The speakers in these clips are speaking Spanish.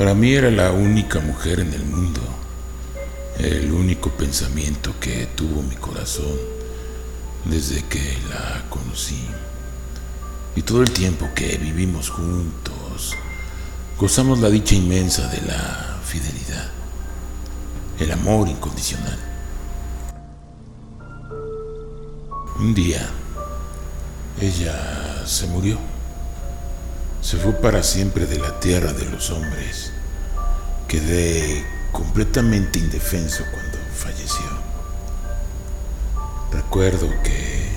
Para mí era la única mujer en el mundo, el único pensamiento que tuvo mi corazón desde que la conocí. Y todo el tiempo que vivimos juntos, gozamos la dicha inmensa de la fidelidad, el amor incondicional. Un día, ella se murió. Se fue para siempre de la tierra de los hombres. Quedé completamente indefenso cuando falleció. Recuerdo que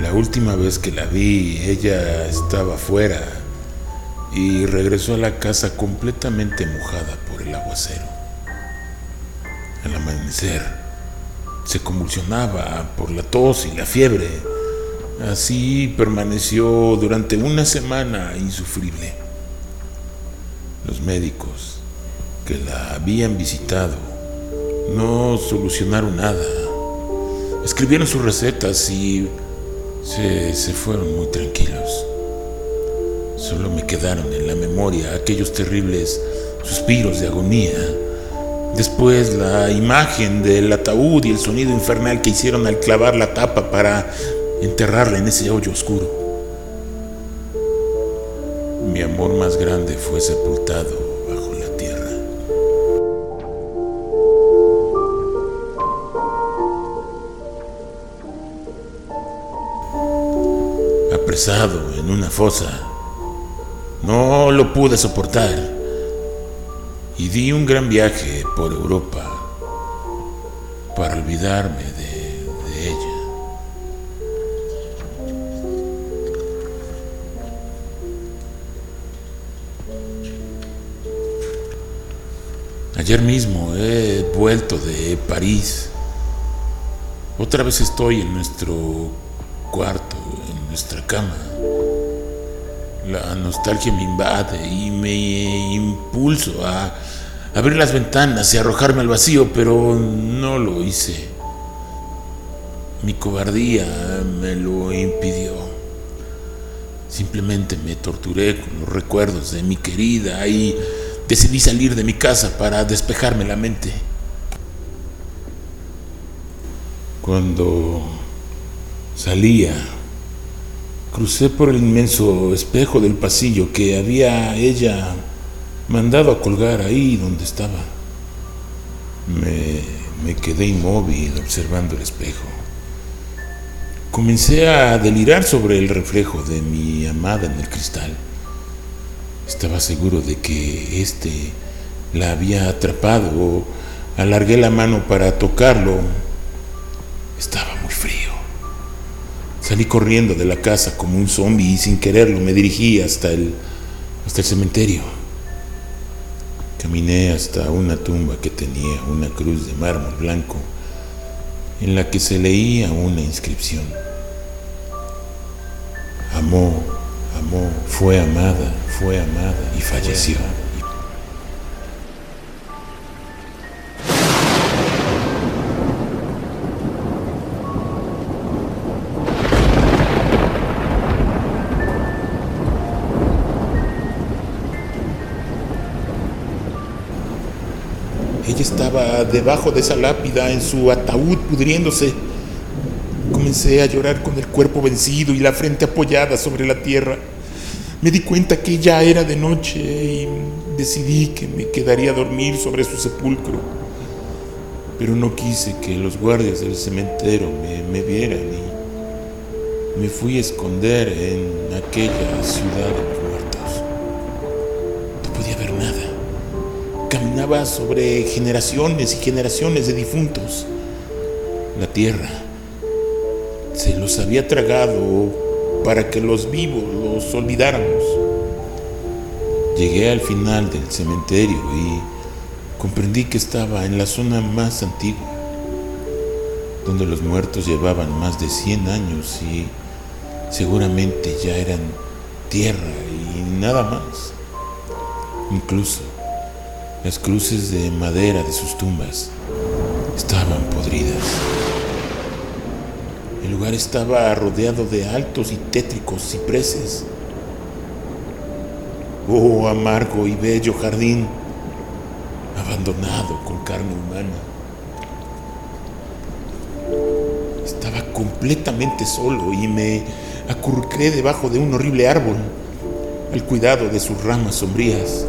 la última vez que la vi, ella estaba fuera y regresó a la casa completamente mojada por el aguacero. Al amanecer, se convulsionaba por la tos y la fiebre Así permaneció durante una semana insufrible. Los médicos que la habían visitado no solucionaron nada. Escribieron sus recetas y se, fueron muy tranquilos. Solo me quedaron en la memoria aquellos terribles suspiros de agonía. Después la imagen del ataúd y el sonido infernal que hicieron al clavar la tapa para enterrarla en ese hoyo oscuro. Mi amor más grande fue sepultado bajo la tierra. Apresado en una fosa, no lo pude soportar y di un gran viaje por Europa para olvidarme de, Ayer mismo he vuelto de París. Otra vez estoy en nuestro cuarto, en nuestra cama. La nostalgia me invade y me impulso a abrir las ventanas y arrojarme al vacío, pero no lo hice. Mi cobardía me lo impidió. Simplemente me torturé con los recuerdos de mi querida y decidí salir de mi casa para despejarme la mente. Cuando salía, crucé por el inmenso espejo del pasillo que había ella mandado a colgar ahí donde estaba. Me, me quedé inmóvil observando el espejo. Comencé a delirar sobre el reflejo de mi amada en el cristal. Estaba seguro de que éste la había atrapado. Alargué la mano para tocarlo. Estaba muy frío. Salí corriendo de la casa como un zombie y sin quererlo me dirigí hasta el, hasta el cementerio. Caminé hasta una tumba que tenía una cruz de mármol blanco en la que se leía una inscripción. Amó amó, fue amada, fue amada y falleció. Ella estaba debajo de esa lápida en su ataúd pudriéndose. Comencé a llorar con el cuerpo vencido y la frente apoyada sobre la tierra. Me di cuenta que ya era de noche y decidí que me quedaría a dormir sobre su sepulcro. Pero no quise que los guardias del cementerio me, vieran y me fui a esconder en aquella ciudad de los muertos. No podía ver nada. Caminaba sobre generaciones y generaciones de difuntos. La tierra había tragado para que los vivos los olvidáramos. Llegué al final del cementerio y comprendí que estaba en la zona más antigua, donde los muertos llevaban más de 100 años y seguramente ya eran tierra y nada más. Incluso las cruces de madera de sus tumbas estaban podridas. El lugar estaba rodeado de altos y tétricos cipreses. Oh amargo y bello jardín, abandonado con carne humana. Estaba completamente solo y me acurruqué debajo de un horrible árbol, al cuidado de sus ramas sombrías.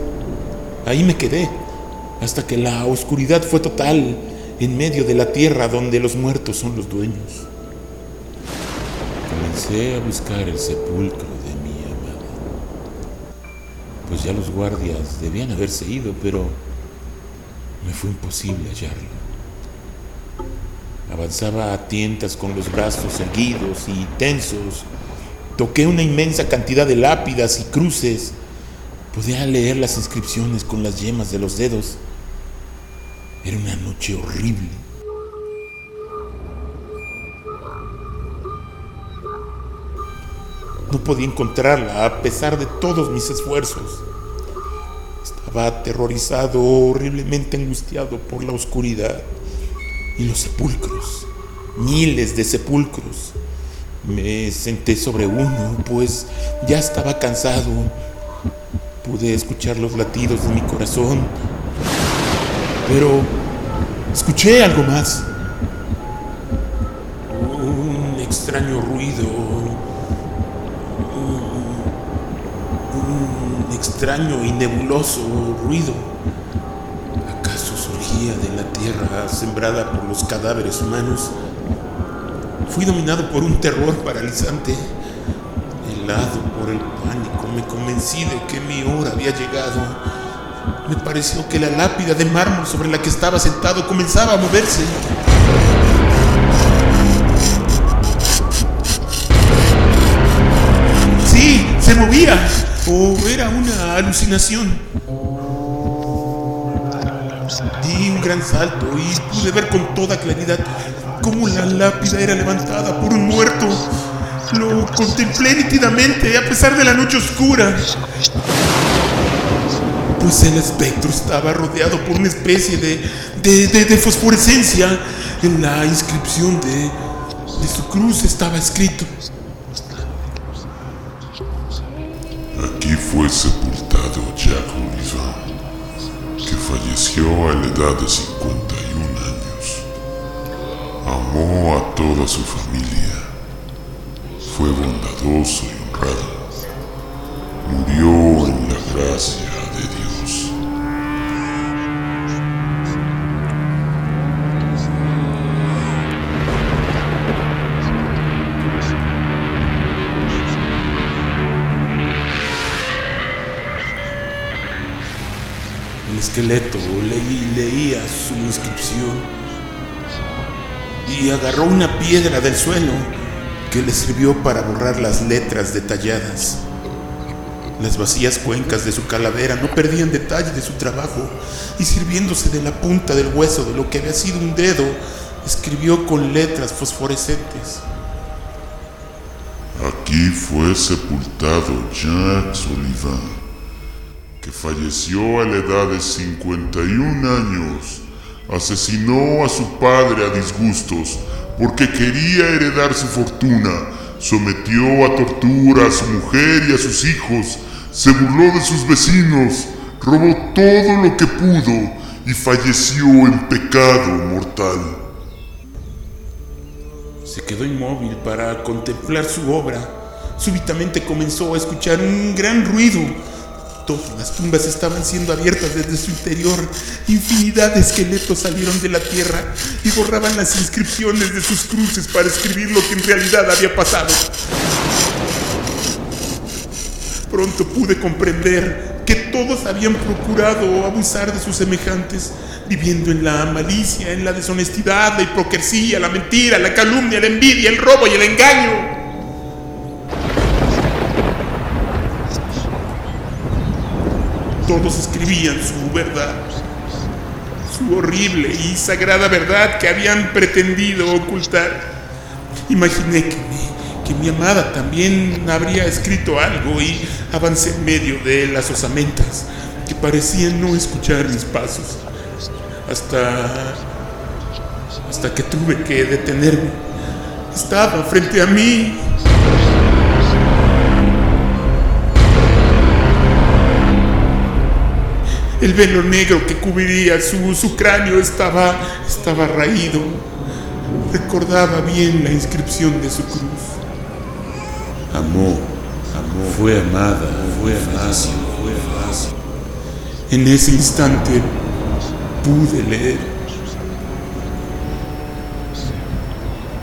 Ahí me quedé, hasta que la oscuridad fue total en medio de la tierra donde los muertos son los dueños. Comencé a buscar el sepulcro pues ya los guardias debían haberse ido, pero me fue imposible hallarlo. Avanzaba a tientas con los brazos erguidos y tensos. Toqué una inmensa cantidad de lápidas y cruces. Podía leer las inscripciones con las yemas de los dedos. Era una noche horrible. No podía encontrarla a pesar de todos mis esfuerzos. Estaba aterrorizado, horriblemente angustiado por la oscuridad y los sepulcros, miles de sepulcros. Me senté sobre uno, pues ya estaba cansado. Pude escuchar los latidos de mi corazón, pero escuché algo más. Un extraño ruido extraño y nebuloso ruido. ¿Acaso surgía de la tierra sembrada por los cadáveres humanos? Fui dominado por un terror paralizante. Helado por el pánico, me convencí de que mi hora había llegado. Me pareció que la lápida de mármol sobre la que estaba sentado comenzaba a moverse. Movía o era una alucinación. Di un gran salto y pude ver con toda claridad cómo la lápida era levantada por un muerto. Lo contemplé nítidamente a pesar de la noche oscura. Pues el espectro estaba rodeado por una especie de, de, de, fosforescencia. En la inscripción de, de su cruz estaba escrito fue sepultado Jack Oliver, que falleció a la edad de 51 años. Amó a toda su familia, fue bondadoso y honrado, murió en la gracia esqueleto leí, leía su inscripción y agarró una piedra del suelo que le sirvió para borrar las letras detalladas. Las vacías cuencas de su calavera no perdían detalle de su trabajo y sirviéndose de la punta del hueso de lo que había sido un dedo, escribió con letras fosforescentes. Aquí fue sepultado Jacques Sullivan que falleció a la edad de 51 años, asesinó a su padre a disgustos porque quería heredar su fortuna, sometió a tortura a su mujer y a sus hijos, se burló de sus vecinos, robó todo lo que pudo y falleció en pecado mortal. Se quedó inmóvil para contemplar su obra. Súbitamente comenzó a escuchar un gran ruido Todas las tumbas estaban siendo abiertas desde su interior. Infinidad de esqueletos salieron de la tierra y borraban las inscripciones de sus cruces para escribir lo que en realidad había pasado. Pronto pude comprender que todos habían procurado abusar de sus semejantes, viviendo en la malicia, en la deshonestidad, la hipocresía, la mentira, la calumnia, la envidia, el robo y el engaño. Todos escribían su verdad, su horrible y sagrada verdad que habían pretendido ocultar. Imaginé que mi, que mi amada también habría escrito algo y avancé en medio de las osamentas que parecían no escuchar mis pasos. Hasta. hasta que tuve que detenerme. Estaba frente a mí El velo negro que cubriría su, su cráneo estaba, estaba raído. Recordaba bien la inscripción de su cruz. Amó, amó, fue amada, fue amada, fue amada. En ese instante pude leer.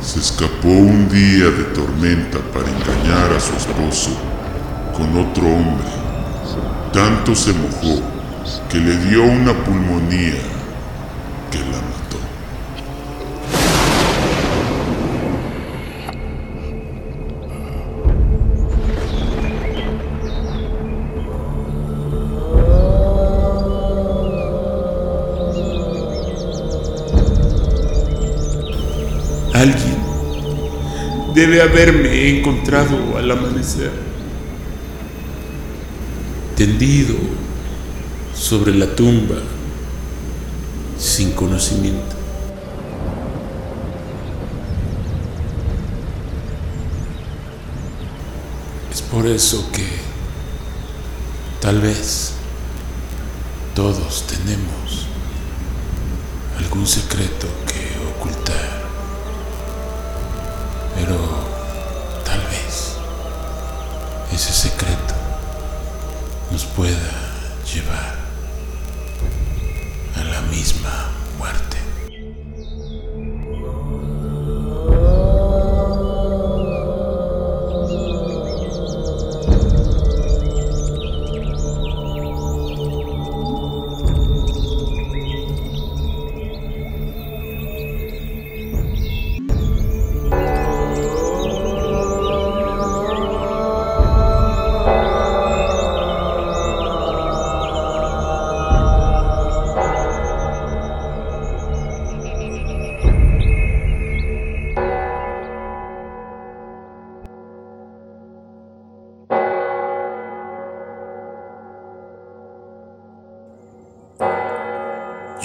Se escapó un día de tormenta para engañar a su esposo con otro hombre. Tanto se mojó que le dio una pulmonía que la mató. Alguien debe haberme encontrado al amanecer, tendido sobre la tumba, sin conocimiento. Es por eso que tal vez todos tenemos algún secreto que ocultar. Pero tal vez ese secreto nos pueda llevar misma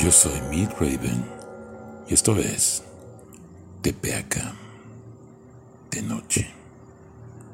Yo soy Mid Raven y esto es Tepeaca de noche.